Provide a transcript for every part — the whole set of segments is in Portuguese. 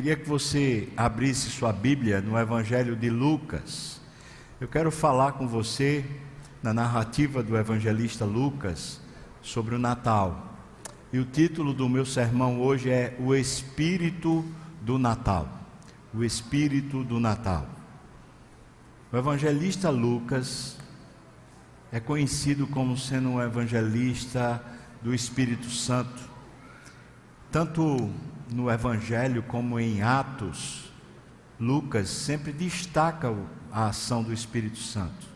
Queria que você abrisse sua Bíblia no Evangelho de Lucas. Eu quero falar com você na narrativa do evangelista Lucas sobre o Natal. E o título do meu sermão hoje é O Espírito do Natal. O Espírito do Natal. O evangelista Lucas é conhecido como sendo um evangelista do Espírito Santo. Tanto no Evangelho como em Atos, Lucas sempre destaca a ação do Espírito Santo.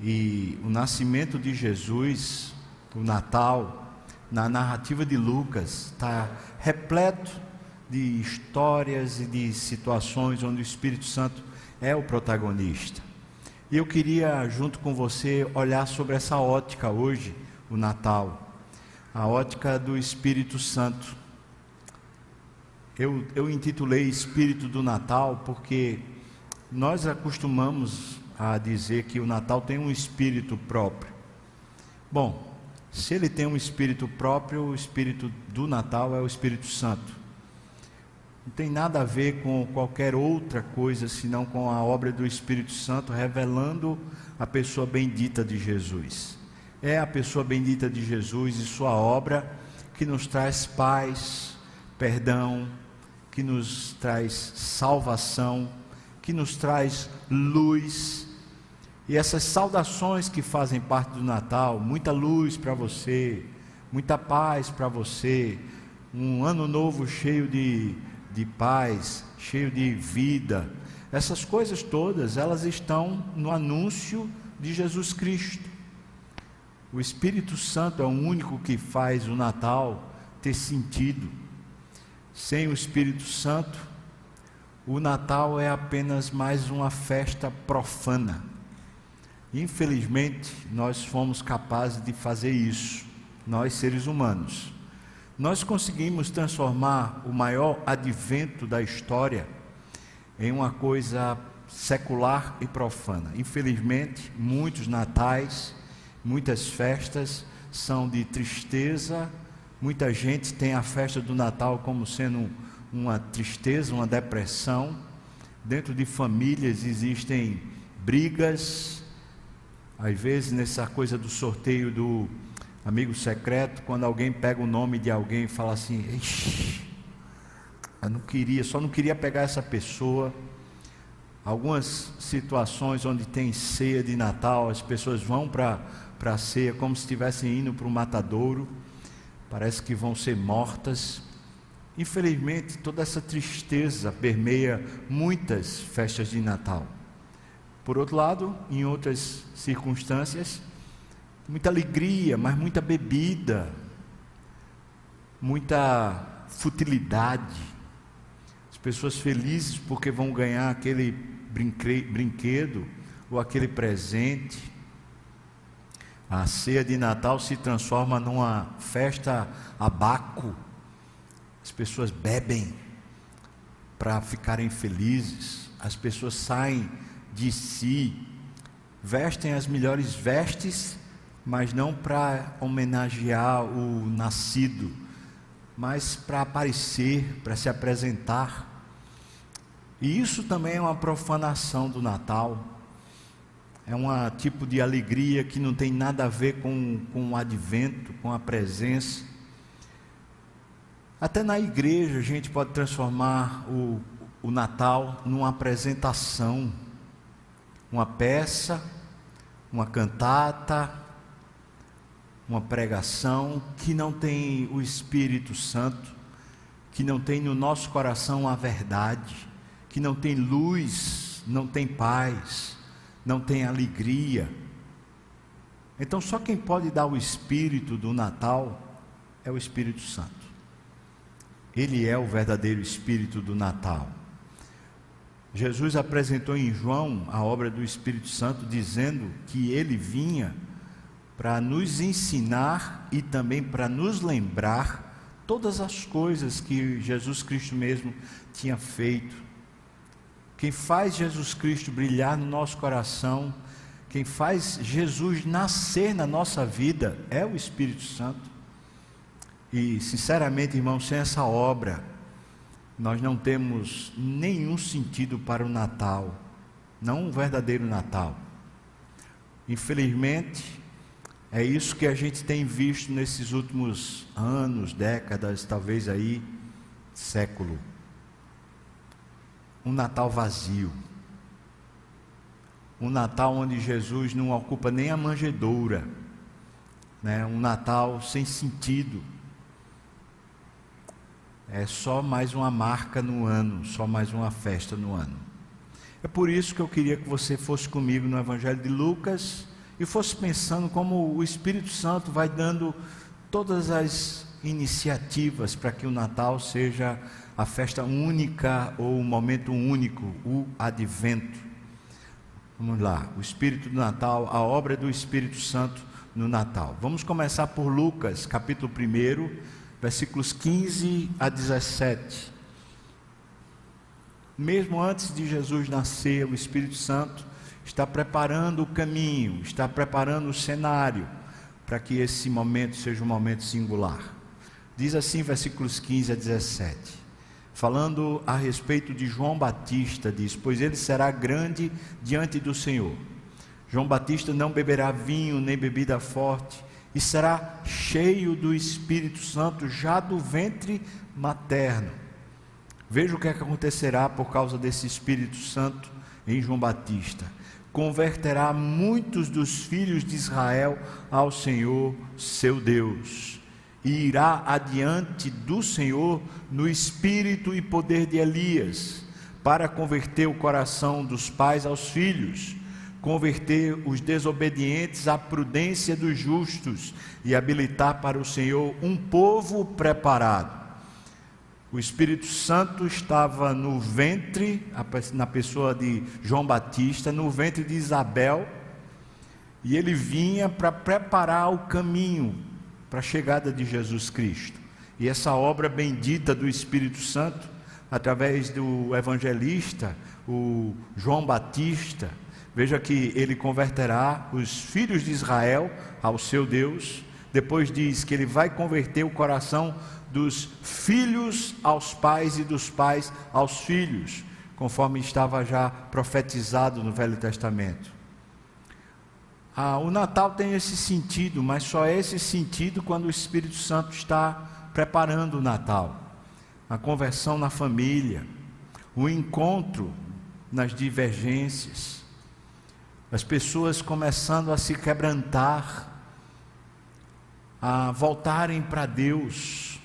E o nascimento de Jesus, o Natal, na narrativa de Lucas, está repleto de histórias e de situações onde o Espírito Santo é o protagonista. E eu queria, junto com você, olhar sobre essa ótica hoje, o Natal, a ótica do Espírito Santo. Eu, eu intitulei Espírito do Natal porque nós acostumamos a dizer que o Natal tem um espírito próprio. Bom, se ele tem um espírito próprio, o espírito do Natal é o Espírito Santo. Não tem nada a ver com qualquer outra coisa senão com a obra do Espírito Santo revelando a pessoa bendita de Jesus. É a pessoa bendita de Jesus e sua obra que nos traz paz, perdão, que nos traz salvação, que nos traz luz e essas saudações que fazem parte do Natal, muita luz para você, muita paz para você, um ano novo cheio de, de paz, cheio de vida, essas coisas todas, elas estão no anúncio de Jesus Cristo. O Espírito Santo é o único que faz o Natal ter sentido. Sem o Espírito Santo, o Natal é apenas mais uma festa profana Infelizmente, nós fomos capazes de fazer isso, nós seres humanos. Nós conseguimos transformar o maior advento da história em uma coisa secular e profana. Infelizmente, muitos natais, muitas festas são de tristeza. Muita gente tem a festa do Natal como sendo uma tristeza, uma depressão. Dentro de famílias existem brigas, às vezes, nessa coisa do sorteio do amigo secreto, quando alguém pega o nome de alguém e fala assim: eu não queria, só não queria pegar essa pessoa. Algumas situações onde tem ceia de Natal, as pessoas vão para a ceia como se estivessem indo para o matadouro, parece que vão ser mortas. Infelizmente, toda essa tristeza permeia muitas festas de Natal. Por outro lado, em outras circunstâncias, muita alegria, mas muita bebida, muita futilidade. As pessoas felizes porque vão ganhar aquele brinquedo ou aquele presente. A ceia de Natal se transforma numa festa abaco. As pessoas bebem para ficarem felizes. As pessoas saem de si, vestem as melhores vestes, mas não para homenagear o nascido, mas para aparecer, para se apresentar. E isso também é uma profanação do Natal. É um tipo de alegria que não tem nada a ver com, com o advento, com a presença. Até na igreja a gente pode transformar o, o Natal numa apresentação uma peça, uma cantata, uma pregação que não tem o Espírito Santo, que não tem no nosso coração a verdade, que não tem luz, não tem paz, não tem alegria. Então, só quem pode dar o espírito do Natal é o Espírito Santo. Ele é o verdadeiro espírito do Natal. Jesus apresentou em João a obra do Espírito Santo, dizendo que ele vinha para nos ensinar e também para nos lembrar todas as coisas que Jesus Cristo mesmo tinha feito. Quem faz Jesus Cristo brilhar no nosso coração, quem faz Jesus nascer na nossa vida é o Espírito Santo. E, sinceramente, irmão, sem essa obra, nós não temos nenhum sentido para o Natal, não um verdadeiro Natal. Infelizmente, é isso que a gente tem visto nesses últimos anos, décadas, talvez aí, século. Um Natal vazio. Um Natal onde Jesus não ocupa nem a manjedoura. Né? Um Natal sem sentido. É só mais uma marca no ano, só mais uma festa no ano. É por isso que eu queria que você fosse comigo no Evangelho de Lucas e fosse pensando como o Espírito Santo vai dando todas as iniciativas para que o Natal seja a festa única ou o momento único, o advento. Vamos lá, o Espírito do Natal, a obra do Espírito Santo no Natal. Vamos começar por Lucas, capítulo 1, versículos 15 a 17. Mesmo antes de Jesus nascer, o Espírito Santo está preparando o caminho, está preparando o cenário para que esse momento seja um momento singular. Diz assim, versículos 15 a 17, falando a respeito de João Batista, diz: Pois ele será grande diante do Senhor. João Batista não beberá vinho nem bebida forte, e será cheio do Espírito Santo já do ventre materno. Veja o que, é que acontecerá por causa desse Espírito Santo em João Batista converterá muitos dos filhos de Israel ao Senhor seu Deus, e irá adiante do Senhor no espírito e poder de Elias, para converter o coração dos pais aos filhos, converter os desobedientes à prudência dos justos e habilitar para o Senhor um povo preparado. O Espírito Santo estava no ventre, na pessoa de João Batista, no ventre de Isabel, e ele vinha para preparar o caminho para a chegada de Jesus Cristo. E essa obra bendita do Espírito Santo, através do evangelista, o João Batista, veja que ele converterá os filhos de Israel ao seu Deus. Depois diz que ele vai converter o coração dos filhos aos pais e dos pais aos filhos, conforme estava já profetizado no Velho Testamento. Ah, o Natal tem esse sentido, mas só é esse sentido quando o Espírito Santo está preparando o Natal. A conversão na família, o encontro nas divergências, as pessoas começando a se quebrantar, a voltarem para Deus,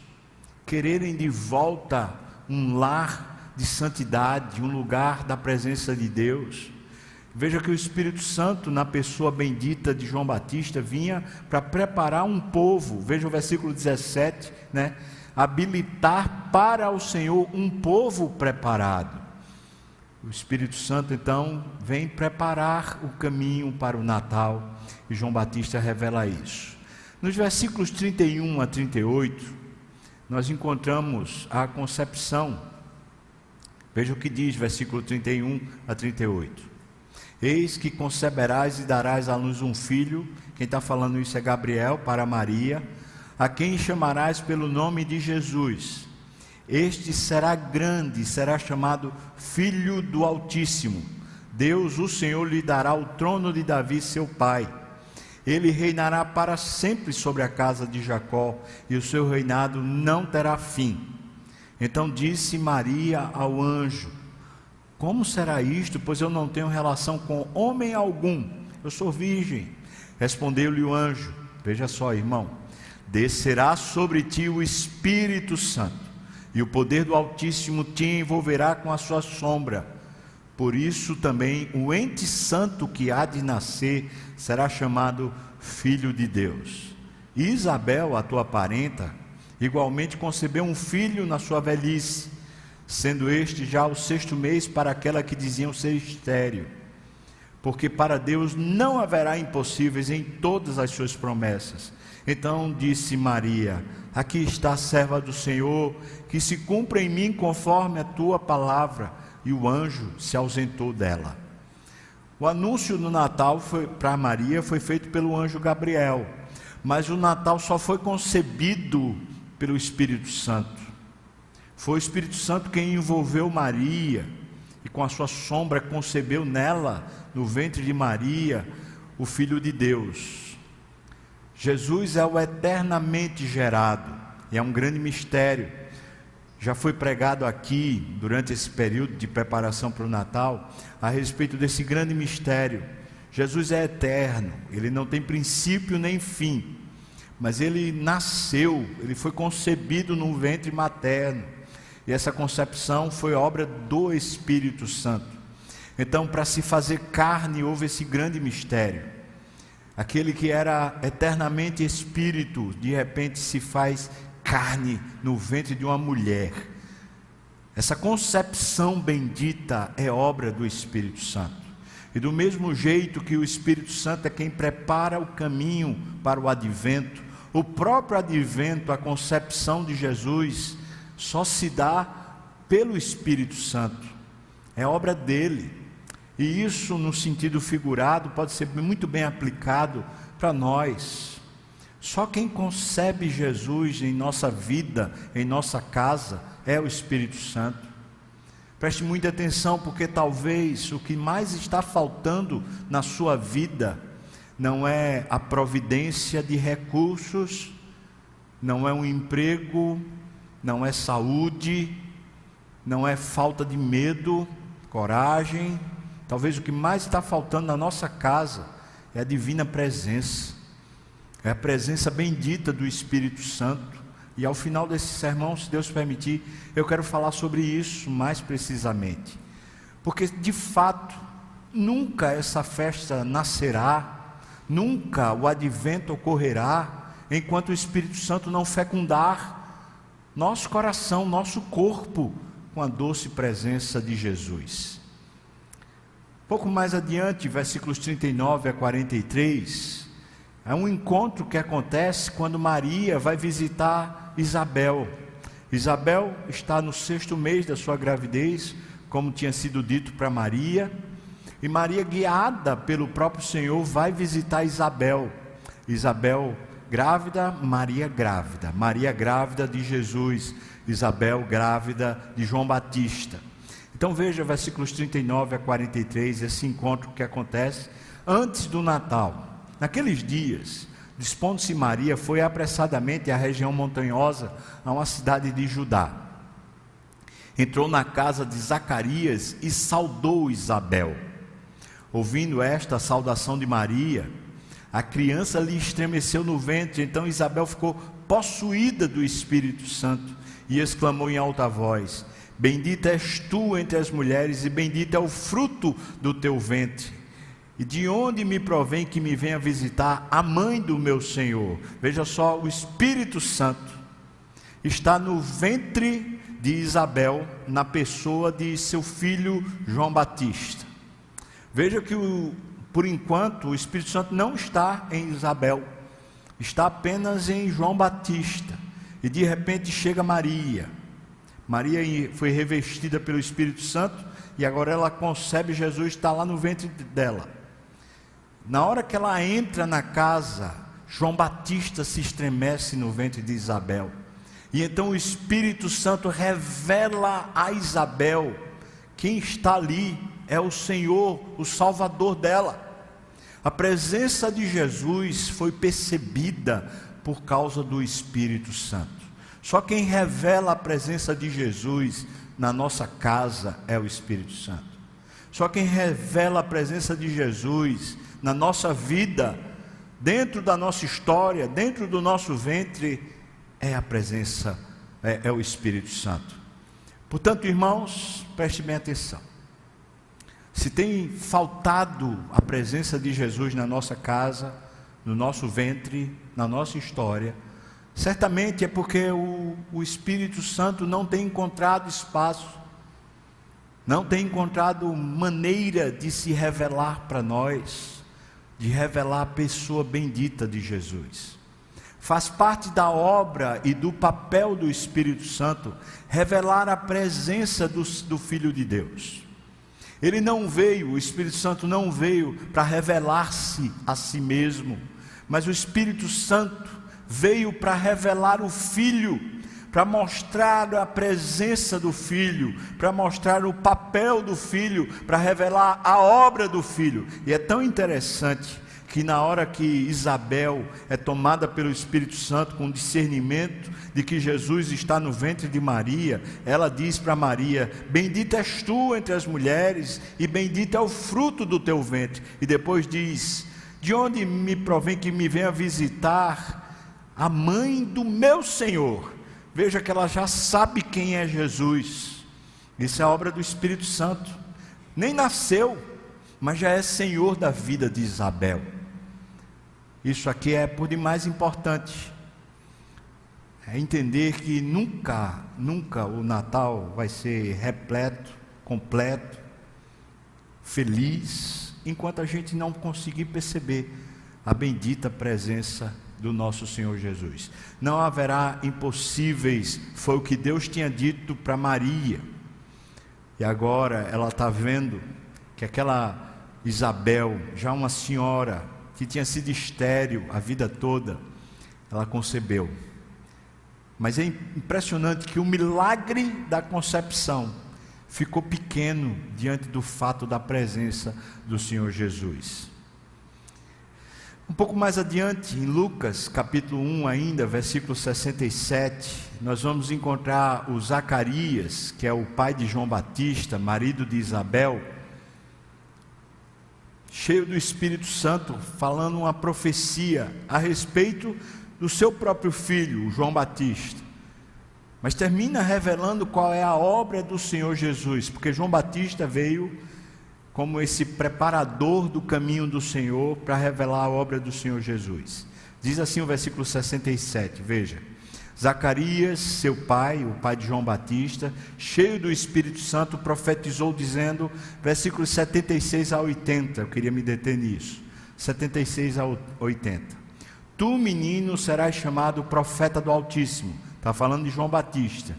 quererem de volta um lar de santidade, um lugar da presença de Deus. Veja que o Espírito Santo, na pessoa bendita de João Batista, vinha para preparar um povo. Veja o versículo 17, né? Habilitar para o Senhor um povo preparado. O Espírito Santo, então, vem preparar o caminho para o Natal, e João Batista revela isso. Nos versículos 31 a 38, nós encontramos a concepção. Veja o que diz, versículo 31 a 38. Eis que conceberás e darás à luz um filho. Quem está falando isso é Gabriel para Maria, a quem chamarás pelo nome de Jesus. Este será grande, será chamado Filho do Altíssimo. Deus, o Senhor, lhe dará o trono de Davi, seu pai ele reinará para sempre sobre a casa de Jacó, e o seu reinado não terá fim. Então disse Maria ao anjo: Como será isto? Pois eu não tenho relação com homem algum. Eu sou virgem. Respondeu-lhe o anjo: Veja só, irmão, descerá sobre ti o Espírito Santo, e o poder do Altíssimo te envolverá com a sua sombra. Por isso também o ente santo que há de nascer será chamado Filho de Deus. E Isabel, a tua parenta, igualmente concebeu um filho na sua velhice, sendo este já o sexto mês para aquela que diziam ser estéreo. Porque para Deus não haverá impossíveis em todas as suas promessas. Então disse Maria: Aqui está a serva do Senhor, que se cumpra em mim conforme a tua palavra. E o anjo se ausentou dela. O anúncio no Natal para Maria foi feito pelo anjo Gabriel, mas o Natal só foi concebido pelo Espírito Santo. Foi o Espírito Santo quem envolveu Maria e com a sua sombra concebeu nela, no ventre de Maria, o Filho de Deus. Jesus é o eternamente gerado e é um grande mistério. Já foi pregado aqui, durante esse período de preparação para o Natal, a respeito desse grande mistério. Jesus é eterno, ele não tem princípio nem fim, mas ele nasceu, ele foi concebido num ventre materno e essa concepção foi obra do Espírito Santo. Então, para se fazer carne, houve esse grande mistério. Aquele que era eternamente espírito, de repente se faz carne no ventre de uma mulher. Essa concepção bendita é obra do Espírito Santo. E do mesmo jeito que o Espírito Santo é quem prepara o caminho para o advento, o próprio advento, a concepção de Jesus, só se dá pelo Espírito Santo, é obra dele. E isso, no sentido figurado, pode ser muito bem aplicado para nós. Só quem concebe Jesus em nossa vida, em nossa casa, é o Espírito Santo. Preste muita atenção, porque talvez o que mais está faltando na sua vida não é a providência de recursos, não é um emprego, não é saúde, não é falta de medo, coragem. Talvez o que mais está faltando na nossa casa é a divina presença, é a presença bendita do Espírito Santo. E ao final desse sermão, se Deus permitir, eu quero falar sobre isso mais precisamente. Porque de fato, nunca essa festa nascerá, nunca o advento ocorrerá, enquanto o Espírito Santo não fecundar nosso coração, nosso corpo, com a doce presença de Jesus. Pouco mais adiante, versículos 39 a 43, é um encontro que acontece quando Maria vai visitar Isabel. Isabel está no sexto mês da sua gravidez, como tinha sido dito para Maria, e Maria, guiada pelo próprio Senhor, vai visitar Isabel. Isabel grávida, Maria grávida, Maria grávida de Jesus, Isabel grávida de João Batista. Então veja versículos 39 a 43, esse encontro que acontece antes do Natal. Naqueles dias, dispondo-se Maria, foi apressadamente à região montanhosa, a uma cidade de Judá. Entrou na casa de Zacarias e saudou Isabel. Ouvindo esta saudação de Maria, a criança lhe estremeceu no ventre, então Isabel ficou possuída do Espírito Santo e exclamou em alta voz: Bendita és tu entre as mulheres, e bendito é o fruto do teu ventre. E de onde me provém que me venha visitar a mãe do meu Senhor? Veja só, o Espírito Santo está no ventre de Isabel, na pessoa de seu filho João Batista. Veja que o, por enquanto, o Espírito Santo não está em Isabel, está apenas em João Batista. E de repente chega Maria. Maria foi revestida pelo Espírito Santo e agora ela concebe Jesus, está lá no ventre dela. Na hora que ela entra na casa, João Batista se estremece no ventre de Isabel. E então o Espírito Santo revela a Isabel quem está ali é o Senhor, o Salvador dela. A presença de Jesus foi percebida por causa do Espírito Santo. Só quem revela a presença de Jesus na nossa casa é o Espírito Santo. Só quem revela a presença de Jesus na nossa vida, dentro da nossa história, dentro do nosso ventre, é a presença, é, é o Espírito Santo. Portanto, irmãos, preste bem atenção. Se tem faltado a presença de Jesus na nossa casa, no nosso ventre, na nossa história, certamente é porque o, o Espírito Santo não tem encontrado espaço, não tem encontrado maneira de se revelar para nós, de revelar a pessoa bendita de Jesus. Faz parte da obra e do papel do Espírito Santo revelar a presença do, do Filho de Deus. Ele não veio, o Espírito Santo não veio para revelar-se a si mesmo, mas o Espírito Santo veio para revelar o Filho, para mostrar a presença do filho, para mostrar o papel do filho, para revelar a obra do filho. E é tão interessante que na hora que Isabel é tomada pelo Espírito Santo com discernimento de que Jesus está no ventre de Maria, ela diz para Maria: Bendita és tu entre as mulheres, e bendito é o fruto do teu ventre. E depois diz: De onde me provém que me venha visitar a mãe do meu Senhor? Veja que ela já sabe quem é Jesus. Isso é obra do Espírito Santo. Nem nasceu, mas já é Senhor da vida de Isabel. Isso aqui é por demais importante. É entender que nunca, nunca o Natal vai ser repleto, completo, feliz, enquanto a gente não conseguir perceber a bendita presença do nosso Senhor Jesus. Não haverá impossíveis, foi o que Deus tinha dito para Maria. E agora ela está vendo que aquela Isabel, já uma senhora, que tinha sido estéril a vida toda, ela concebeu. Mas é impressionante que o milagre da concepção ficou pequeno diante do fato da presença do Senhor Jesus. Um pouco mais adiante, em Lucas, capítulo 1 ainda, versículo 67, nós vamos encontrar o Zacarias, que é o pai de João Batista, marido de Isabel, cheio do Espírito Santo, falando uma profecia a respeito do seu próprio filho, João Batista. Mas termina revelando qual é a obra do Senhor Jesus, porque João Batista veio como esse preparador do caminho do Senhor para revelar a obra do Senhor Jesus. Diz assim o versículo 67, veja. Zacarias, seu pai, o pai de João Batista, cheio do Espírito Santo, profetizou dizendo, versículos 76 a 80, eu queria me deter nisso. 76 a 80. Tu, menino, serás chamado profeta do Altíssimo. Está falando de João Batista.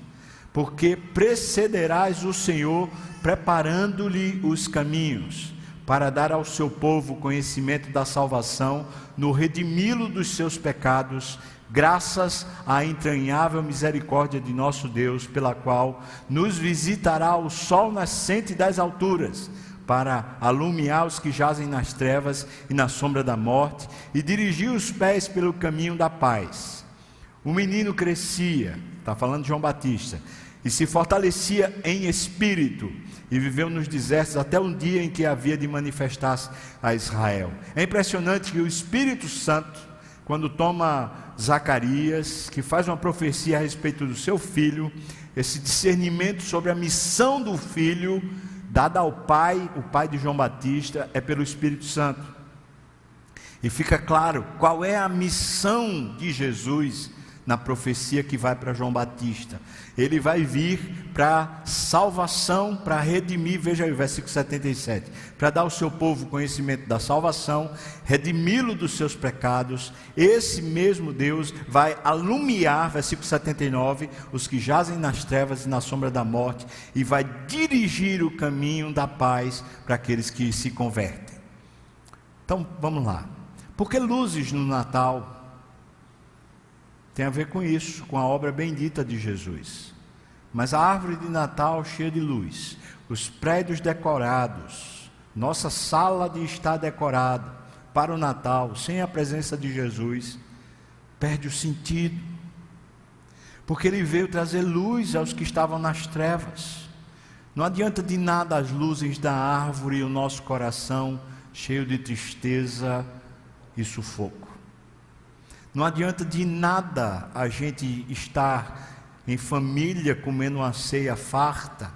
Porque precederás o Senhor, preparando-lhe os caminhos, para dar ao seu povo conhecimento da salvação, no redimi-lo dos seus pecados graças à entranhável misericórdia de nosso Deus, pela qual nos visitará o sol nascente das alturas, para alumiar os que jazem nas trevas e na sombra da morte, e dirigir os pés pelo caminho da paz. O menino crescia, está falando de João Batista, e se fortalecia em espírito, e viveu nos desertos até um dia em que havia de manifestar-se a Israel. É impressionante que o Espírito Santo, quando toma Zacarias, que faz uma profecia a respeito do seu filho, esse discernimento sobre a missão do filho, dada ao pai, o pai de João Batista, é pelo Espírito Santo. E fica claro qual é a missão de Jesus na profecia que vai para João Batista. Ele vai vir para salvação, para redimir, veja aí versículo 77, para dar ao seu povo conhecimento da salvação, redimi-lo dos seus pecados. Esse mesmo Deus vai alumiar, versículo 79, os que jazem nas trevas e na sombra da morte, e vai dirigir o caminho da paz para aqueles que se convertem. Então, vamos lá. Por que luzes no Natal? Tem a ver com isso, com a obra bendita de Jesus. Mas a árvore de Natal cheia de luz, os prédios decorados, nossa sala de estar decorada para o Natal, sem a presença de Jesus, perde o sentido. Porque ele veio trazer luz aos que estavam nas trevas. Não adianta de nada as luzes da árvore e o nosso coração cheio de tristeza e sufoco. Não adianta de nada a gente estar em família comendo uma ceia farta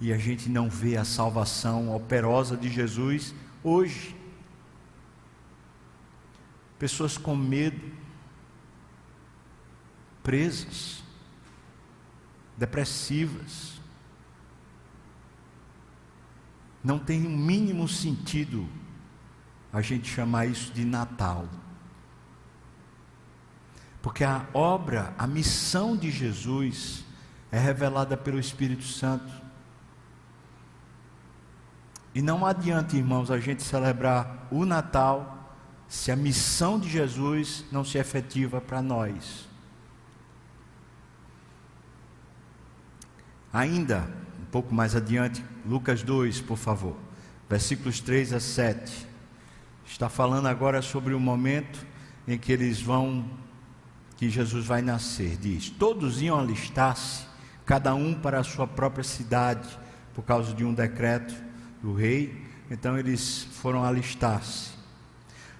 e a gente não vê a salvação operosa de Jesus hoje. Pessoas com medo, presas, depressivas. Não tem o um mínimo sentido a gente chamar isso de Natal. Porque a obra, a missão de Jesus é revelada pelo Espírito Santo. E não adianta, irmãos, a gente celebrar o Natal se a missão de Jesus não se efetiva para nós. Ainda, um pouco mais adiante, Lucas 2, por favor, versículos 3 a 7. Está falando agora sobre o momento em que eles vão, que Jesus vai nascer. Diz: Todos iam alistar-se, cada um para a sua própria cidade, por causa de um decreto do rei. Então eles foram alistar-se.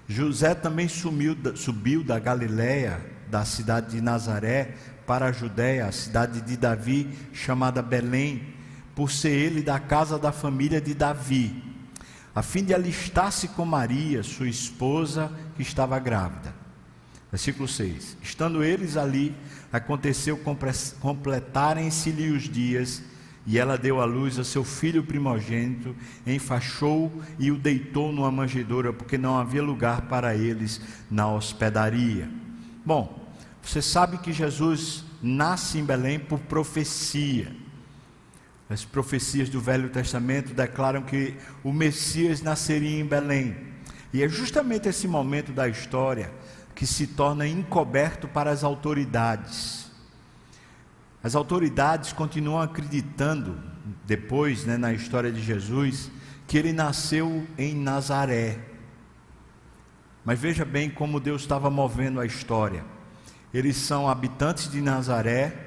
José também sumiu, subiu da Galiléia, da cidade de Nazaré, para a Judéia, a cidade de Davi, chamada Belém, por ser ele da casa da família de Davi, a fim de alistar-se com Maria, sua esposa, que estava grávida. Versículo 6: Estando eles ali, aconteceu completarem-se-lhe os dias e ela deu à luz a seu filho primogênito, enfaixou e o deitou numa manjedoura, porque não havia lugar para eles na hospedaria. Bom, você sabe que Jesus nasce em Belém por profecia. As profecias do Velho Testamento declaram que o Messias nasceria em Belém. E é justamente esse momento da história que se torna encoberto para as autoridades. As autoridades continuam acreditando, depois, né, na história de Jesus, que ele nasceu em Nazaré. Mas veja bem como Deus estava movendo a história. Eles são habitantes de Nazaré,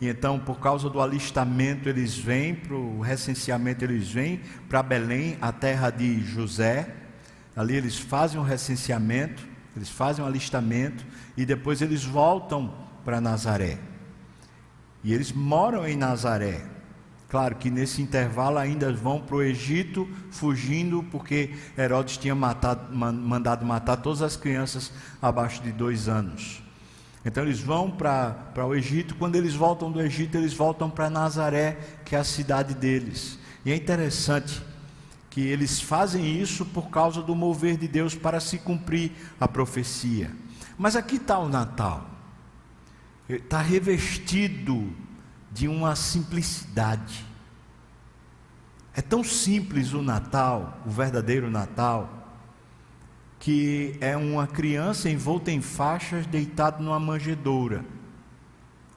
e então, por causa do alistamento, eles vêm, para o recenseamento, eles vêm para Belém, a terra de José. Ali eles fazem um recenseamento, eles fazem um alistamento, e depois eles voltam para Nazaré. E eles moram em Nazaré. Claro que nesse intervalo ainda vão para o Egito fugindo, porque Herodes tinha matado, mandado matar todas as crianças abaixo de dois anos. Então eles vão para o Egito. Quando eles voltam do Egito, eles voltam para Nazaré, que é a cidade deles. E é interessante que eles fazem isso por causa do mover de Deus para se cumprir a profecia. Mas aqui está o Natal está revestido de uma simplicidade. É tão simples o Natal, o verdadeiro Natal, que é uma criança envolta em faixas, deitado numa manjedoura.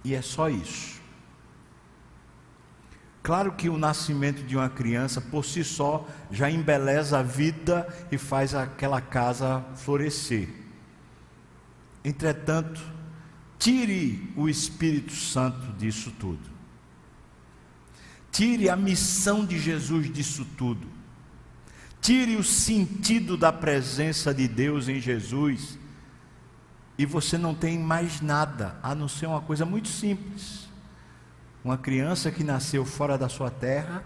E é só isso. Claro que o nascimento de uma criança por si só já embeleza a vida e faz aquela casa florescer. Entretanto, Tire o Espírito Santo disso tudo. Tire a missão de Jesus disso tudo. Tire o sentido da presença de Deus em Jesus. E você não tem mais nada a não ser uma coisa muito simples. Uma criança que nasceu fora da sua terra,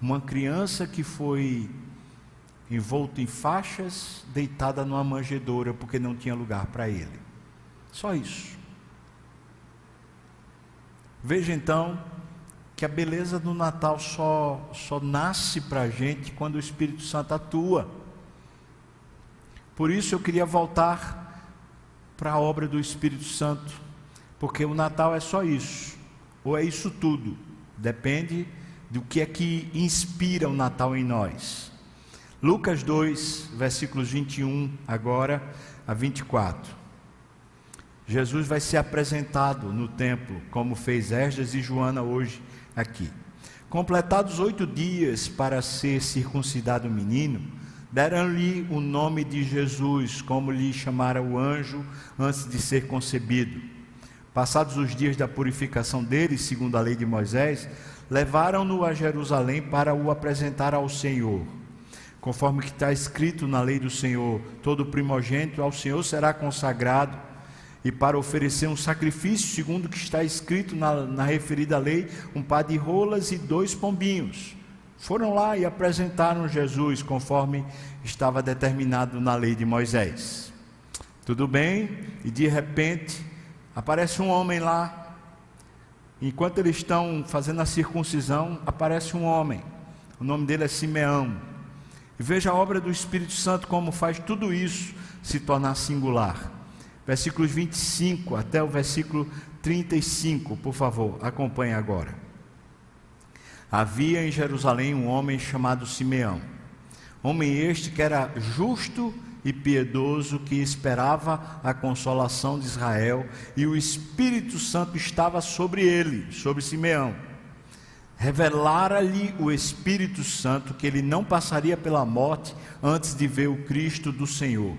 uma criança que foi envolta em faixas, deitada numa manjedoura porque não tinha lugar para ele. Só isso. Veja então que a beleza do Natal só, só nasce para a gente quando o Espírito Santo atua. Por isso eu queria voltar para a obra do Espírito Santo, porque o Natal é só isso, ou é isso tudo, depende do que é que inspira o Natal em nós. Lucas 2, versículos 21 agora a 24. Jesus vai ser apresentado no templo, como fez Esdras e Joana hoje aqui. Completados oito dias para ser circuncidado o menino, deram-lhe o nome de Jesus, como lhe chamara o anjo antes de ser concebido. Passados os dias da purificação dele, segundo a lei de Moisés, levaram-no a Jerusalém para o apresentar ao Senhor. Conforme que está escrito na lei do Senhor, todo primogênito ao Senhor será consagrado e para oferecer um sacrifício, segundo o que está escrito na, na referida lei, um par de rolas e dois pombinhos. Foram lá e apresentaram Jesus conforme estava determinado na lei de Moisés. Tudo bem? E de repente aparece um homem lá. Enquanto eles estão fazendo a circuncisão, aparece um homem. O nome dele é Simeão. E veja a obra do Espírito Santo como faz tudo isso se tornar singular versículos 25 até o versículo 35, por favor, acompanhe agora. Havia em Jerusalém um homem chamado Simeão, homem este que era justo e piedoso que esperava a consolação de Israel, e o Espírito Santo estava sobre ele, sobre Simeão. Revelara-lhe o Espírito Santo que ele não passaria pela morte antes de ver o Cristo do Senhor.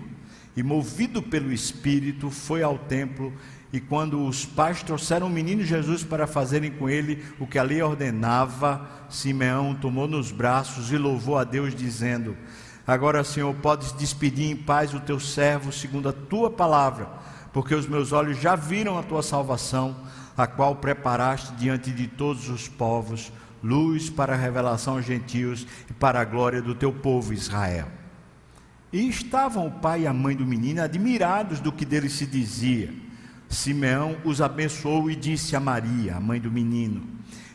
E movido pelo Espírito, foi ao templo e quando os pais trouxeram o menino Jesus para fazerem com ele o que a lei ordenava, Simeão tomou nos braços e louvou a Deus, dizendo: Agora, Senhor, podes despedir em paz o teu servo, segundo a tua palavra, porque os meus olhos já viram a tua salvação, a qual preparaste diante de todos os povos, luz para a revelação aos gentios e para a glória do teu povo Israel. E estavam o pai e a mãe do menino admirados do que dele se dizia. Simeão os abençoou e disse a Maria, a mãe do menino: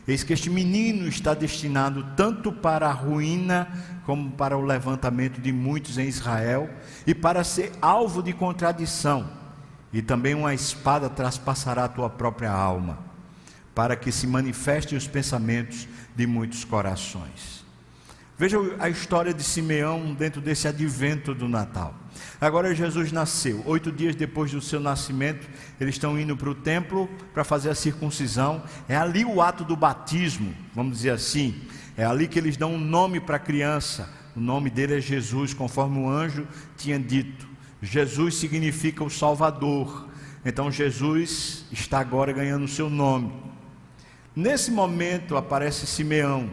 Eis que este menino está destinado tanto para a ruína como para o levantamento de muitos em Israel e para ser alvo de contradição, e também uma espada traspassará a tua própria alma, para que se manifestem os pensamentos de muitos corações. Veja a história de Simeão dentro desse advento do Natal. Agora Jesus nasceu. Oito dias depois do seu nascimento, eles estão indo para o templo para fazer a circuncisão. É ali o ato do batismo, vamos dizer assim. É ali que eles dão um nome para a criança. O nome dele é Jesus, conforme o anjo tinha dito. Jesus significa o Salvador. Então Jesus está agora ganhando o seu nome. Nesse momento aparece Simeão.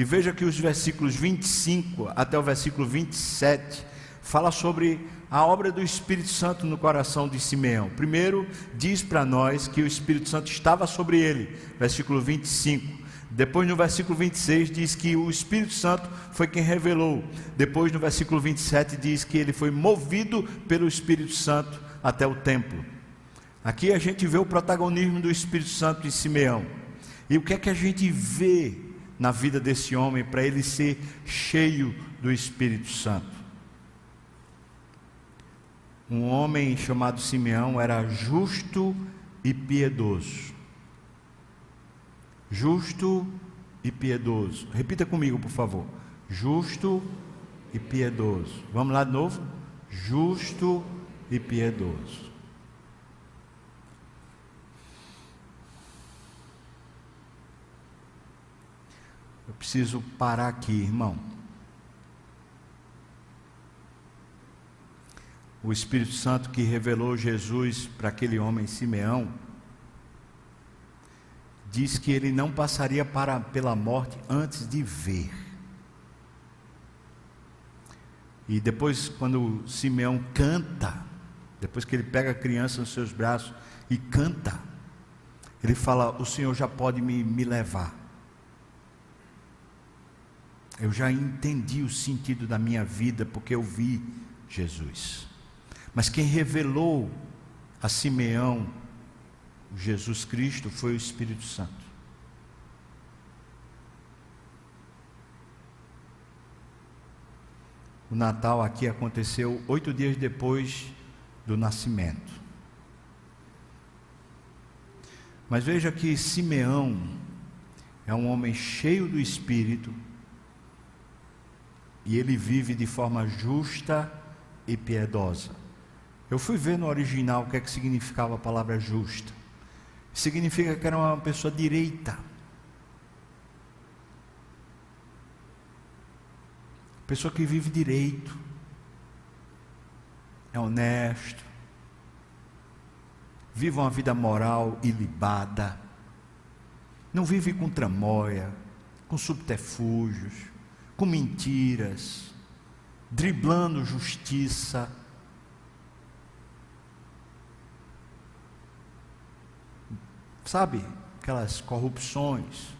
E veja que os versículos 25 até o versículo 27 fala sobre a obra do Espírito Santo no coração de Simeão. Primeiro, diz para nós que o Espírito Santo estava sobre ele, versículo 25. Depois, no versículo 26, diz que o Espírito Santo foi quem revelou. Depois, no versículo 27, diz que ele foi movido pelo Espírito Santo até o templo. Aqui a gente vê o protagonismo do Espírito Santo em Simeão. E o que é que a gente vê na vida desse homem para ele ser cheio do Espírito Santo? um homem chamado Simeão era justo e piedoso. Justo e piedoso. Repita comigo, por favor. Justo e piedoso. Vamos lá de novo? Justo e piedoso. Eu preciso parar aqui, irmão. o Espírito Santo que revelou Jesus para aquele homem Simeão, diz que ele não passaria para, pela morte antes de ver. E depois, quando Simeão canta, depois que ele pega a criança nos seus braços e canta, ele fala: O Senhor já pode me, me levar. Eu já entendi o sentido da minha vida porque eu vi Jesus. Mas quem revelou a Simeão Jesus Cristo foi o Espírito Santo. O Natal aqui aconteceu oito dias depois do nascimento. Mas veja que Simeão é um homem cheio do Espírito e ele vive de forma justa e piedosa. Eu fui ver no original o que é que significava a palavra justa. Significa que era uma pessoa direita. Pessoa que vive direito. É honesto. Vive uma vida moral ilibada. Não vive com tramóia, com subterfúgios, com mentiras, driblando justiça Sabe, aquelas corrupções,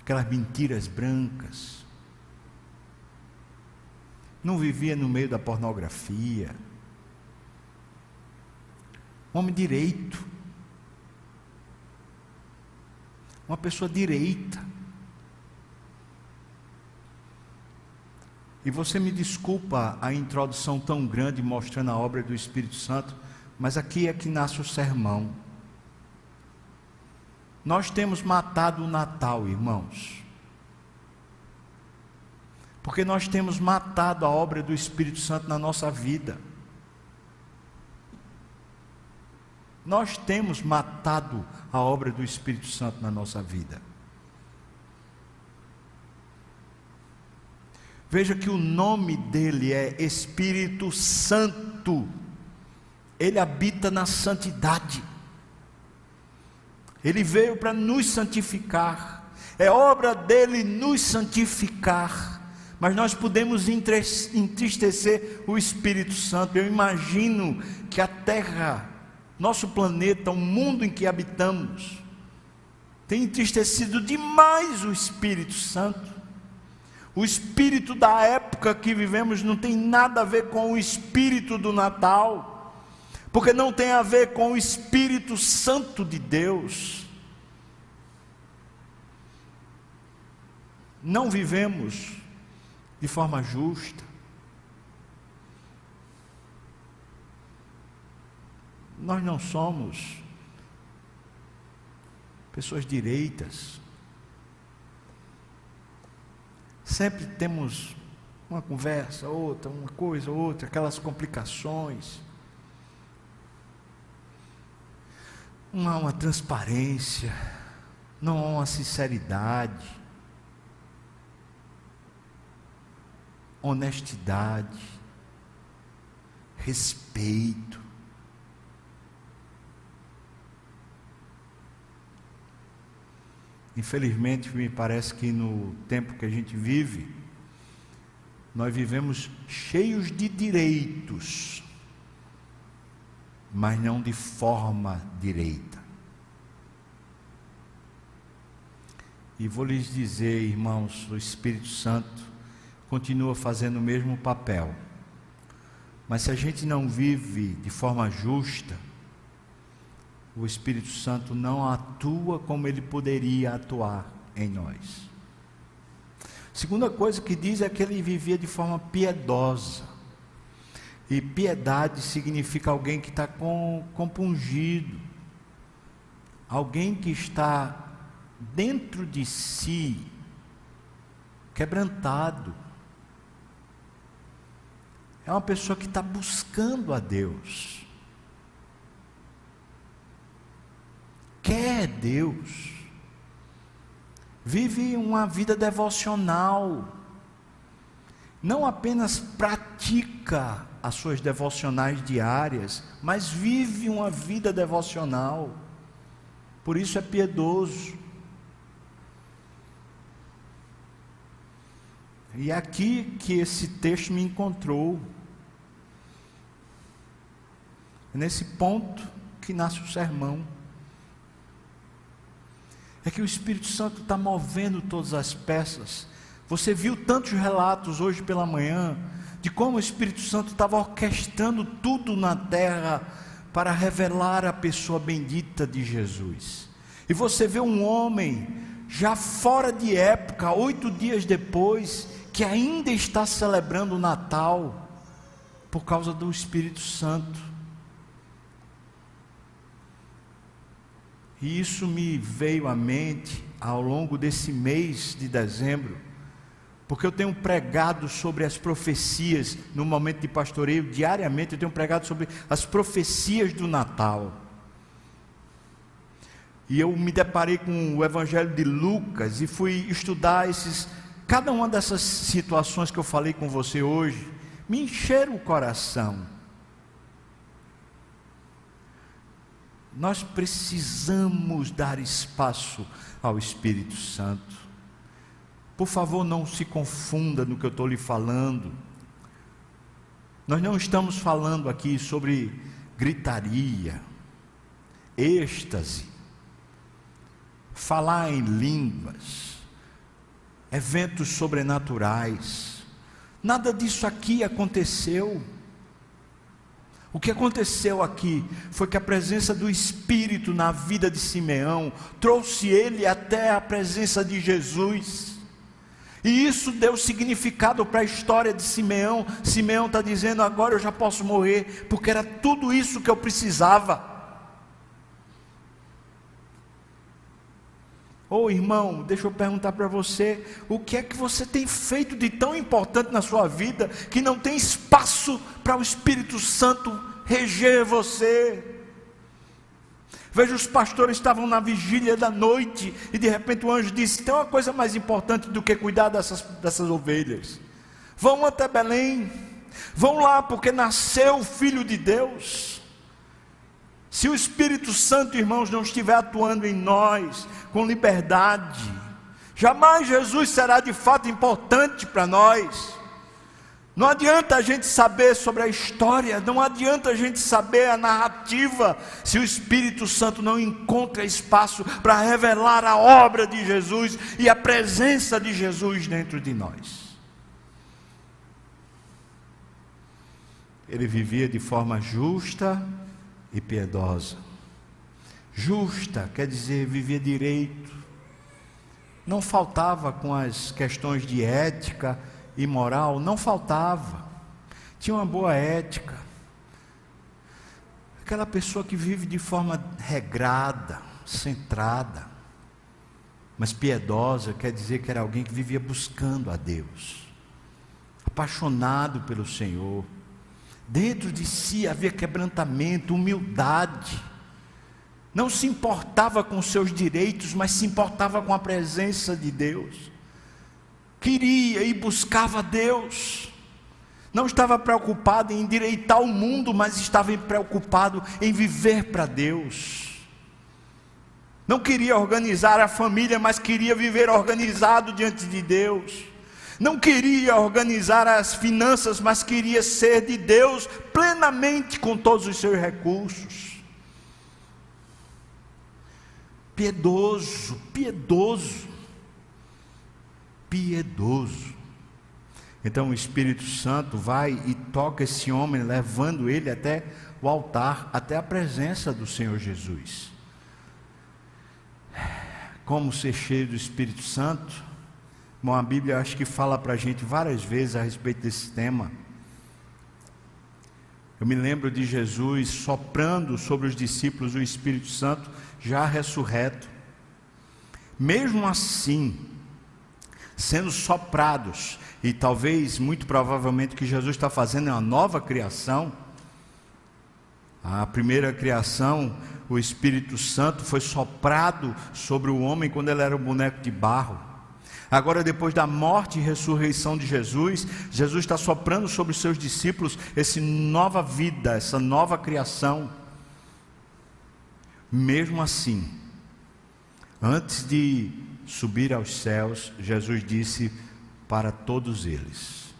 aquelas mentiras brancas. Não vivia no meio da pornografia. Homem direito. Uma pessoa direita. E você me desculpa a introdução tão grande mostrando a obra do Espírito Santo, mas aqui é que nasce o sermão. Nós temos matado o Natal, irmãos. Porque nós temos matado a obra do Espírito Santo na nossa vida. Nós temos matado a obra do Espírito Santo na nossa vida. Veja que o nome dele é Espírito Santo. Ele habita na santidade. Ele veio para nos santificar. É obra dele nos santificar. Mas nós podemos entristecer o Espírito Santo. Eu imagino que a terra, nosso planeta, o mundo em que habitamos, tem entristecido demais o Espírito Santo. O espírito da época que vivemos não tem nada a ver com o espírito do Natal, porque não tem a ver com o Espírito Santo de Deus. Não vivemos de forma justa. Nós não somos pessoas direitas. Sempre temos uma conversa, outra, uma coisa, outra, aquelas complicações. Não há uma transparência, não há uma sinceridade, honestidade, respeito. Infelizmente, me parece que no tempo que a gente vive, nós vivemos cheios de direitos, mas não de forma direita. E vou lhes dizer, irmãos, o Espírito Santo continua fazendo o mesmo papel. Mas se a gente não vive de forma justa, o Espírito Santo não atua como ele poderia atuar em nós. Segunda coisa que diz é que ele vivia de forma piedosa. E piedade significa alguém que está compungido, alguém que está dentro de si, quebrantado. É uma pessoa que está buscando a Deus. Quer Deus, vive uma vida devocional, não apenas pratica as suas devocionais diárias, mas vive uma vida devocional, por isso é piedoso. E é aqui que esse texto me encontrou, nesse ponto que nasce o sermão é que o Espírito Santo está movendo todas as peças. Você viu tantos relatos hoje pela manhã de como o Espírito Santo estava orquestrando tudo na terra para revelar a pessoa bendita de Jesus. E você vê um homem já fora de época, oito dias depois, que ainda está celebrando o Natal por causa do Espírito Santo. E isso me veio à mente ao longo desse mês de dezembro, porque eu tenho pregado sobre as profecias no momento de pastoreio, diariamente eu tenho pregado sobre as profecias do Natal. E eu me deparei com o Evangelho de Lucas e fui estudar esses, cada uma dessas situações que eu falei com você hoje, me encheram o coração. Nós precisamos dar espaço ao Espírito Santo. Por favor, não se confunda no que eu estou lhe falando. Nós não estamos falando aqui sobre gritaria, êxtase, falar em línguas, eventos sobrenaturais. Nada disso aqui aconteceu. O que aconteceu aqui foi que a presença do Espírito na vida de Simeão trouxe ele até a presença de Jesus. E isso deu significado para a história de Simeão. Simeão está dizendo: agora eu já posso morrer, porque era tudo isso que eu precisava. Ô oh, irmão, deixa eu perguntar para você: o que é que você tem feito de tão importante na sua vida que não tem espaço para o Espírito Santo reger você? Veja, os pastores estavam na vigília da noite e de repente o anjo disse: tem uma coisa mais importante do que cuidar dessas, dessas ovelhas. Vão até Belém, vão lá, porque nasceu o Filho de Deus. Se o Espírito Santo, irmãos, não estiver atuando em nós com liberdade, jamais Jesus será de fato importante para nós. Não adianta a gente saber sobre a história, não adianta a gente saber a narrativa, se o Espírito Santo não encontra espaço para revelar a obra de Jesus e a presença de Jesus dentro de nós. Ele vivia de forma justa, e piedosa. Justa, quer dizer, vivia direito. Não faltava com as questões de ética e moral, não faltava. Tinha uma boa ética. Aquela pessoa que vive de forma regrada, centrada, mas piedosa, quer dizer que era alguém que vivia buscando a Deus, apaixonado pelo Senhor Dentro de si havia quebrantamento, humildade. Não se importava com seus direitos, mas se importava com a presença de Deus. Queria e buscava Deus. Não estava preocupado em endireitar o mundo, mas estava preocupado em viver para Deus. Não queria organizar a família, mas queria viver organizado diante de Deus não queria organizar as finanças, mas queria ser de Deus plenamente com todos os seus recursos. Piedoso, piedoso, piedoso. Então o Espírito Santo vai e toca esse homem, levando ele até o altar, até a presença do Senhor Jesus. Como ser cheio do Espírito Santo? Bom, a Bíblia acho que fala para a gente várias vezes a respeito desse tema. Eu me lembro de Jesus soprando sobre os discípulos o Espírito Santo já ressurreto. Mesmo assim, sendo soprados, e talvez, muito provavelmente, o que Jesus está fazendo é uma nova criação. A primeira criação, o Espírito Santo foi soprado sobre o homem quando ele era um boneco de barro. Agora, depois da morte e ressurreição de Jesus, Jesus está soprando sobre os seus discípulos essa nova vida, essa nova criação. Mesmo assim, antes de subir aos céus, Jesus disse para todos eles: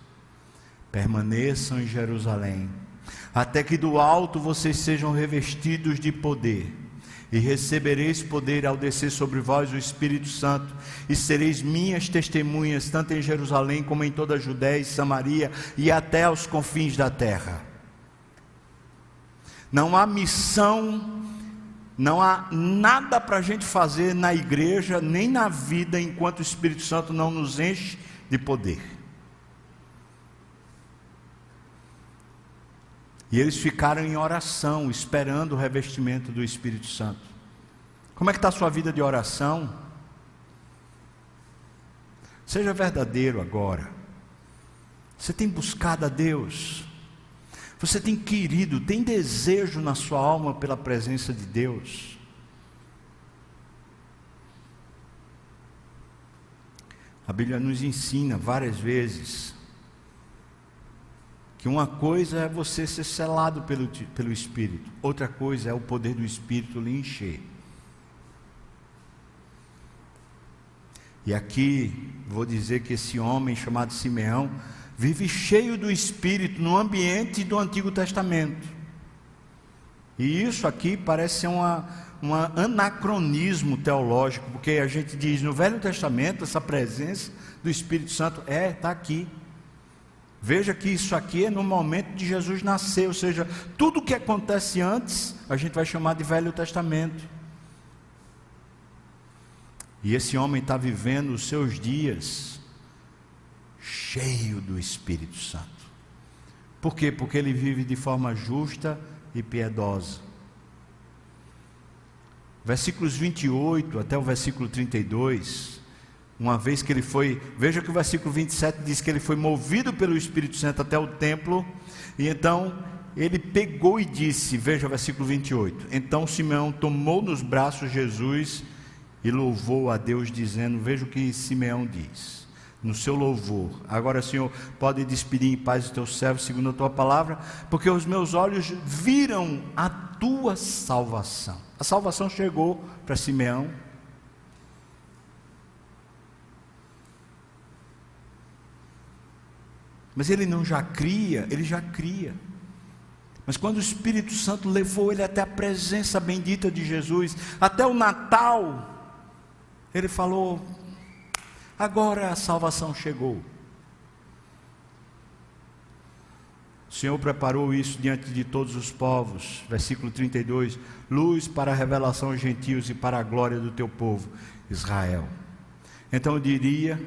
permaneçam em Jerusalém, até que do alto vocês sejam revestidos de poder e recebereis poder ao descer sobre vós o Espírito Santo, e sereis minhas testemunhas, tanto em Jerusalém como em toda a Judéia e Samaria e até aos confins da terra. Não há missão, não há nada para a gente fazer na igreja, nem na vida, enquanto o Espírito Santo não nos enche de poder. E eles ficaram em oração, esperando o revestimento do Espírito Santo. Como é que está a sua vida de oração? Seja verdadeiro agora. Você tem buscado a Deus? Você tem querido, tem desejo na sua alma pela presença de Deus? A Bíblia nos ensina várias vezes que uma coisa é você ser selado pelo, pelo Espírito, outra coisa é o poder do Espírito lhe encher. E aqui vou dizer que esse homem chamado Simeão vive cheio do Espírito no ambiente do Antigo Testamento. E isso aqui parece ser uma, um anacronismo teológico, porque a gente diz no Velho Testamento essa presença do Espírito Santo é, está aqui. Veja que isso aqui é no momento de Jesus nascer, ou seja, tudo que acontece antes, a gente vai chamar de Velho Testamento. E esse homem está vivendo os seus dias cheio do Espírito Santo. Por quê? Porque ele vive de forma justa e piedosa. versículos 28 até o versículo 32, uma vez que ele foi, veja que o versículo 27 diz que ele foi movido pelo Espírito Santo até o templo, e então ele pegou e disse, veja o versículo 28. Então Simeão tomou nos braços Jesus e louvou a Deus, dizendo: Veja o que Simeão diz, no seu louvor. Agora, Senhor, pode despedir em paz os teus servos, segundo a tua palavra, porque os meus olhos viram a tua salvação. A salvação chegou para Simeão, Mas ele não já cria, ele já cria. Mas quando o Espírito Santo levou ele até a presença bendita de Jesus, até o Natal, ele falou: agora a salvação chegou. O Senhor preparou isso diante de todos os povos. Versículo 32: luz para a revelação aos gentios e para a glória do teu povo, Israel. Então eu diria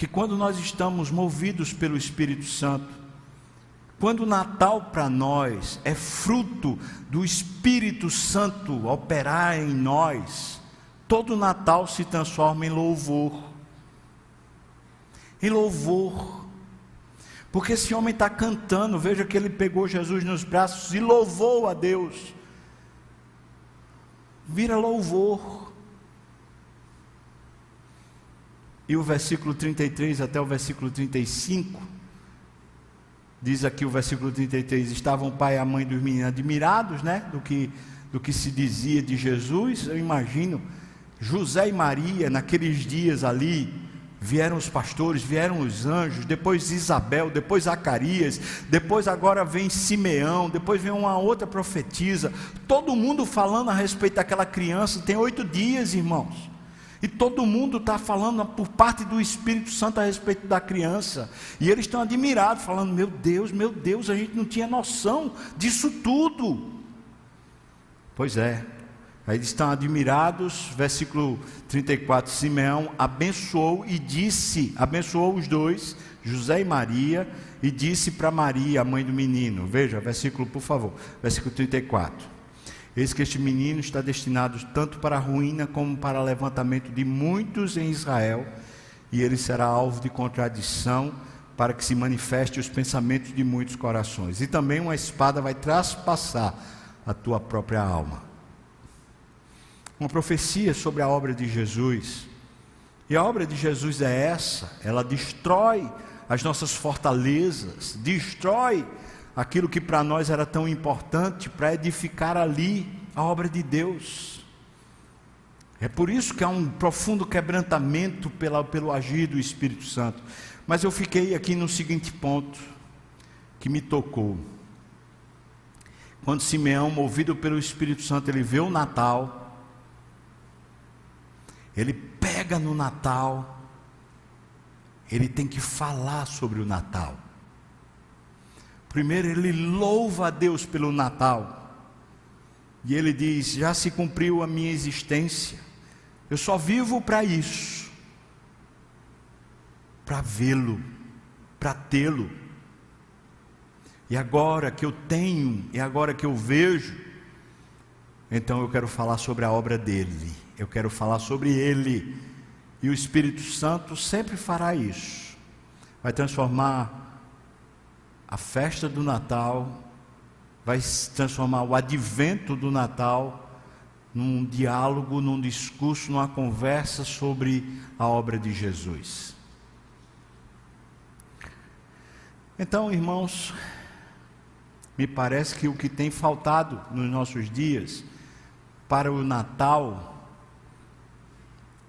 que quando nós estamos movidos pelo Espírito Santo, quando o Natal para nós é fruto do Espírito Santo operar em nós, todo Natal se transforma em louvor. Em louvor. Porque esse homem está cantando, veja que ele pegou Jesus nos braços e louvou a Deus. Vira louvor. E o versículo 33 até o versículo 35, diz aqui o versículo 33, estavam o pai e a mãe dos meninos admirados, né, do que, do que se dizia de Jesus, eu imagino, José e Maria, naqueles dias ali, vieram os pastores, vieram os anjos, depois Isabel, depois Zacarias, depois agora vem Simeão, depois vem uma outra profetisa, todo mundo falando a respeito daquela criança, tem oito dias, irmãos, e todo mundo está falando por parte do Espírito Santo a respeito da criança. E eles estão admirados, falando: Meu Deus, meu Deus, a gente não tinha noção disso tudo. Pois é. Aí eles estão admirados, versículo 34, Simeão abençoou e disse, abençoou os dois, José e Maria, e disse para Maria, a mãe do menino, veja, versículo, por favor, versículo 34. Eis que este menino está destinado tanto para a ruína como para o levantamento de muitos em Israel, e ele será alvo de contradição para que se manifeste os pensamentos de muitos corações. E também uma espada vai traspassar a tua própria alma. Uma profecia sobre a obra de Jesus. E a obra de Jesus é essa: ela destrói as nossas fortalezas, destrói aquilo que para nós era tão importante para edificar ali a obra de Deus. É por isso que há um profundo quebrantamento pela, pelo agir do Espírito Santo. Mas eu fiquei aqui no seguinte ponto que me tocou. Quando Simeão, movido pelo Espírito Santo, ele vê o Natal, ele pega no Natal, ele tem que falar sobre o Natal. Primeiro, ele louva a Deus pelo Natal. E ele diz: Já se cumpriu a minha existência. Eu só vivo para isso. Para vê-lo, para tê-lo. E agora que eu tenho, e agora que eu vejo, então eu quero falar sobre a obra dele. Eu quero falar sobre ele. E o Espírito Santo sempre fará isso. Vai transformar a festa do Natal vai transformar o advento do Natal num diálogo, num discurso, numa conversa sobre a obra de Jesus. Então, irmãos, me parece que o que tem faltado nos nossos dias para o Natal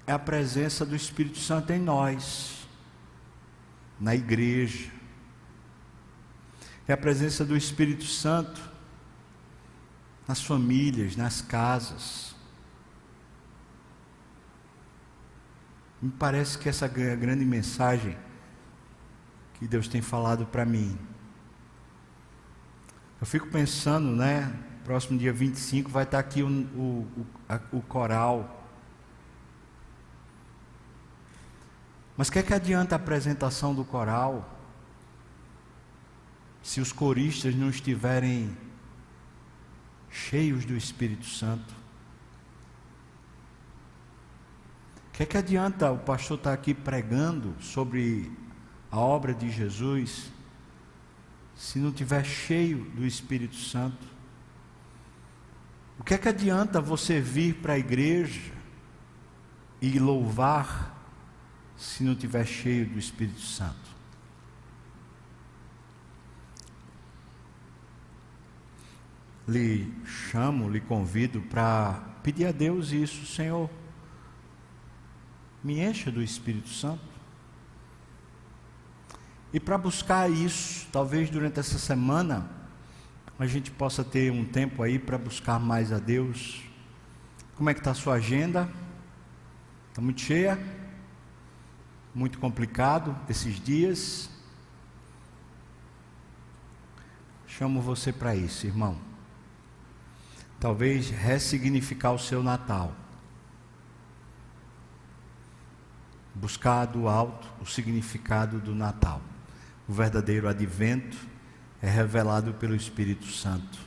é a presença do Espírito Santo em nós, na igreja, é a presença do Espírito Santo nas famílias, nas casas. Me parece que essa é a grande mensagem que Deus tem falado para mim. Eu fico pensando, né? Próximo dia 25 vai estar aqui o, o, o, o coral. Mas o que, é que adianta a apresentação do coral? Se os coristas não estiverem cheios do Espírito Santo. que é que adianta o pastor estar aqui pregando sobre a obra de Jesus se não tiver cheio do Espírito Santo? O que é que adianta você vir para a igreja e louvar se não tiver cheio do Espírito Santo? Lhe chamo, lhe convido para pedir a Deus isso, Senhor me encha do Espírito Santo. E para buscar isso, talvez durante essa semana, a gente possa ter um tempo aí para buscar mais a Deus. Como é que está a sua agenda? Está muito cheia? Muito complicado esses dias? Chamo você para isso, irmão. Talvez ressignificar o seu Natal. buscar do alto o significado do Natal. O verdadeiro advento é revelado pelo Espírito Santo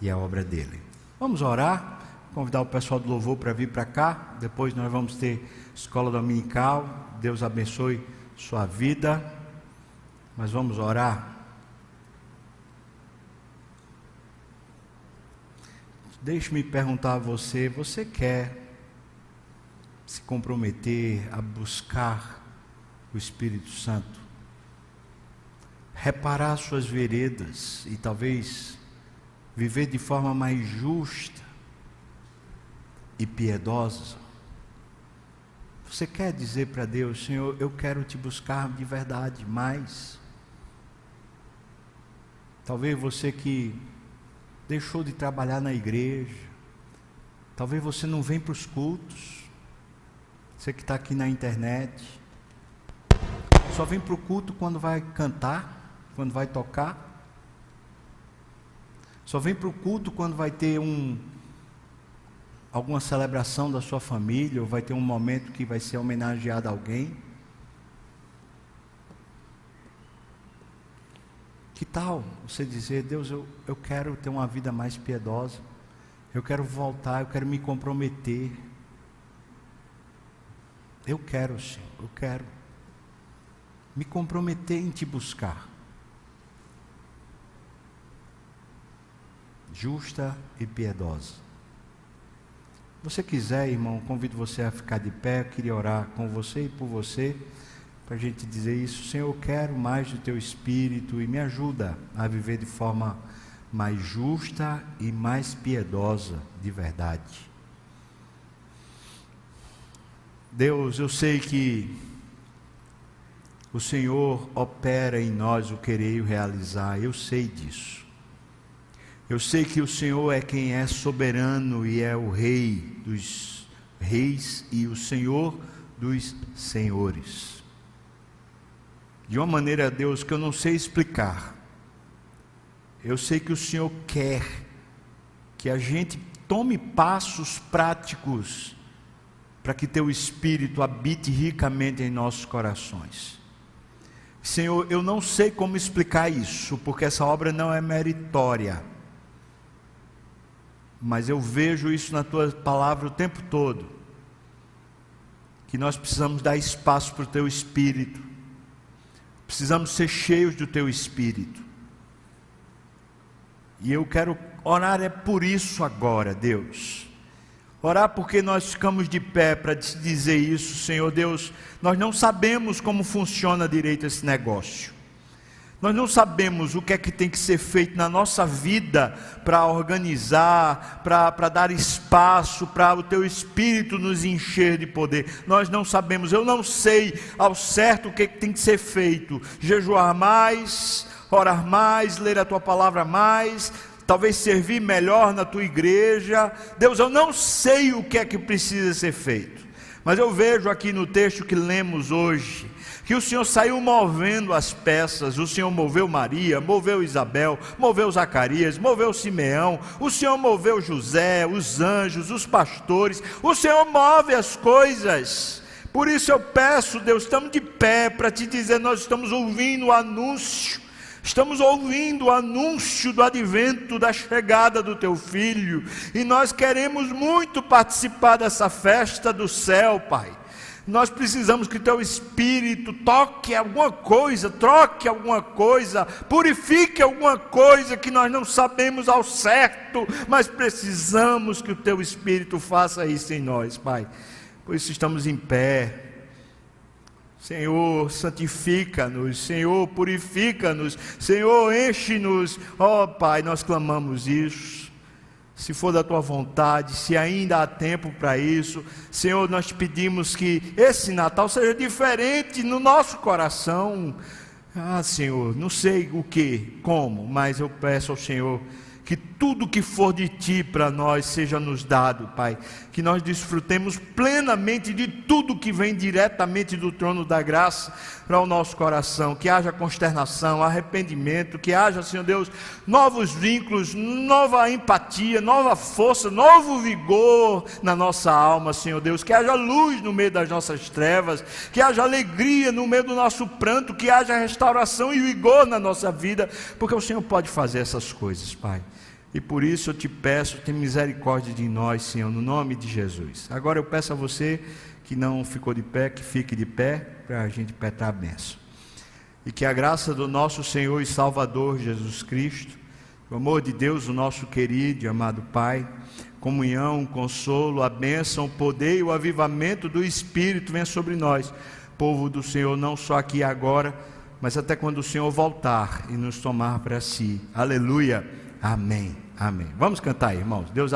e é obra dele. Vamos orar, convidar o pessoal do louvor para vir para cá. Depois nós vamos ter escola dominical. Deus abençoe sua vida. Mas vamos orar. Deixe-me perguntar a você: você quer se comprometer a buscar o Espírito Santo, reparar suas veredas e talvez viver de forma mais justa e piedosa. Você quer dizer para Deus, Senhor, eu quero te buscar de verdade mais. Talvez você que deixou de trabalhar na igreja, talvez você não vem para os cultos, você que está aqui na internet, só vem para o culto quando vai cantar, quando vai tocar. Só vem para o culto quando vai ter um alguma celebração da sua família, ou vai ter um momento que vai ser homenageado a alguém. Que tal você dizer, Deus, eu, eu quero ter uma vida mais piedosa, eu quero voltar, eu quero me comprometer. Eu quero, Senhor, eu quero me comprometer em te buscar. Justa e piedosa. Se você quiser, irmão, convido você a ficar de pé. Eu queria orar com você e por você, para a gente dizer isso. Senhor, eu quero mais do teu espírito e me ajuda a viver de forma mais justa e mais piedosa de verdade. Deus, eu sei que o Senhor opera em nós o querer e o realizar, eu sei disso. Eu sei que o Senhor é quem é soberano e é o Rei dos reis e o Senhor dos senhores. De uma maneira, Deus, que eu não sei explicar. Eu sei que o Senhor quer que a gente tome passos práticos para que teu espírito habite ricamente em nossos corações. Senhor, eu não sei como explicar isso, porque essa obra não é meritória. Mas eu vejo isso na tua palavra o tempo todo. Que nós precisamos dar espaço para o teu espírito. Precisamos ser cheios do teu espírito. E eu quero orar é por isso agora, Deus Orar porque nós ficamos de pé para dizer isso, Senhor Deus. Nós não sabemos como funciona direito esse negócio. Nós não sabemos o que é que tem que ser feito na nossa vida para organizar, para dar espaço para o teu espírito nos encher de poder. Nós não sabemos, eu não sei ao certo o que, é que tem que ser feito. Jejuar mais, orar mais, ler a tua palavra mais, talvez servir melhor na tua igreja. Deus, eu não sei o que é que precisa ser feito, mas eu vejo aqui no texto que lemos hoje, que o Senhor saiu movendo as peças, o Senhor moveu Maria, moveu Isabel, moveu Zacarias, moveu Simeão, o Senhor moveu José, os anjos, os pastores, o Senhor move as coisas. Por isso eu peço, Deus, estamos de pé para te dizer, nós estamos ouvindo o anúncio Estamos ouvindo o anúncio do advento, da chegada do teu filho, e nós queremos muito participar dessa festa do céu, Pai. Nós precisamos que teu espírito toque alguma coisa, troque alguma coisa, purifique alguma coisa que nós não sabemos ao certo, mas precisamos que o teu espírito faça isso em nós, Pai. Por isso estamos em pé. Senhor, santifica-nos, Senhor, purifica-nos, Senhor, enche-nos. Ó oh, Pai, nós clamamos isso se for da tua vontade, se ainda há tempo para isso. Senhor, nós te pedimos que esse Natal seja diferente no nosso coração. Ah, Senhor, não sei o que, como, mas eu peço ao Senhor que tudo que for de ti para nós seja nos dado, Pai. Que nós desfrutemos plenamente de tudo que vem diretamente do trono da graça para o nosso coração. Que haja consternação, arrependimento, que haja, Senhor Deus, novos vínculos, nova empatia, nova força, novo vigor na nossa alma, Senhor Deus. Que haja luz no meio das nossas trevas, que haja alegria no meio do nosso pranto, que haja restauração e vigor na nossa vida, porque o Senhor pode fazer essas coisas, Pai. E por isso eu te peço, tem misericórdia de nós, Senhor, no nome de Jesus. Agora eu peço a você que não ficou de pé, que fique de pé, para a gente petar a benção. E que a graça do nosso Senhor e Salvador Jesus Cristo, o amor de Deus, o nosso querido e amado Pai, comunhão, consolo, a bênção, o poder e o avivamento do Espírito venha sobre nós, povo do Senhor, não só aqui e agora, mas até quando o Senhor voltar e nos tomar para si. Aleluia. Amém. Amém. Vamos cantar, irmãos. Deus abençoe.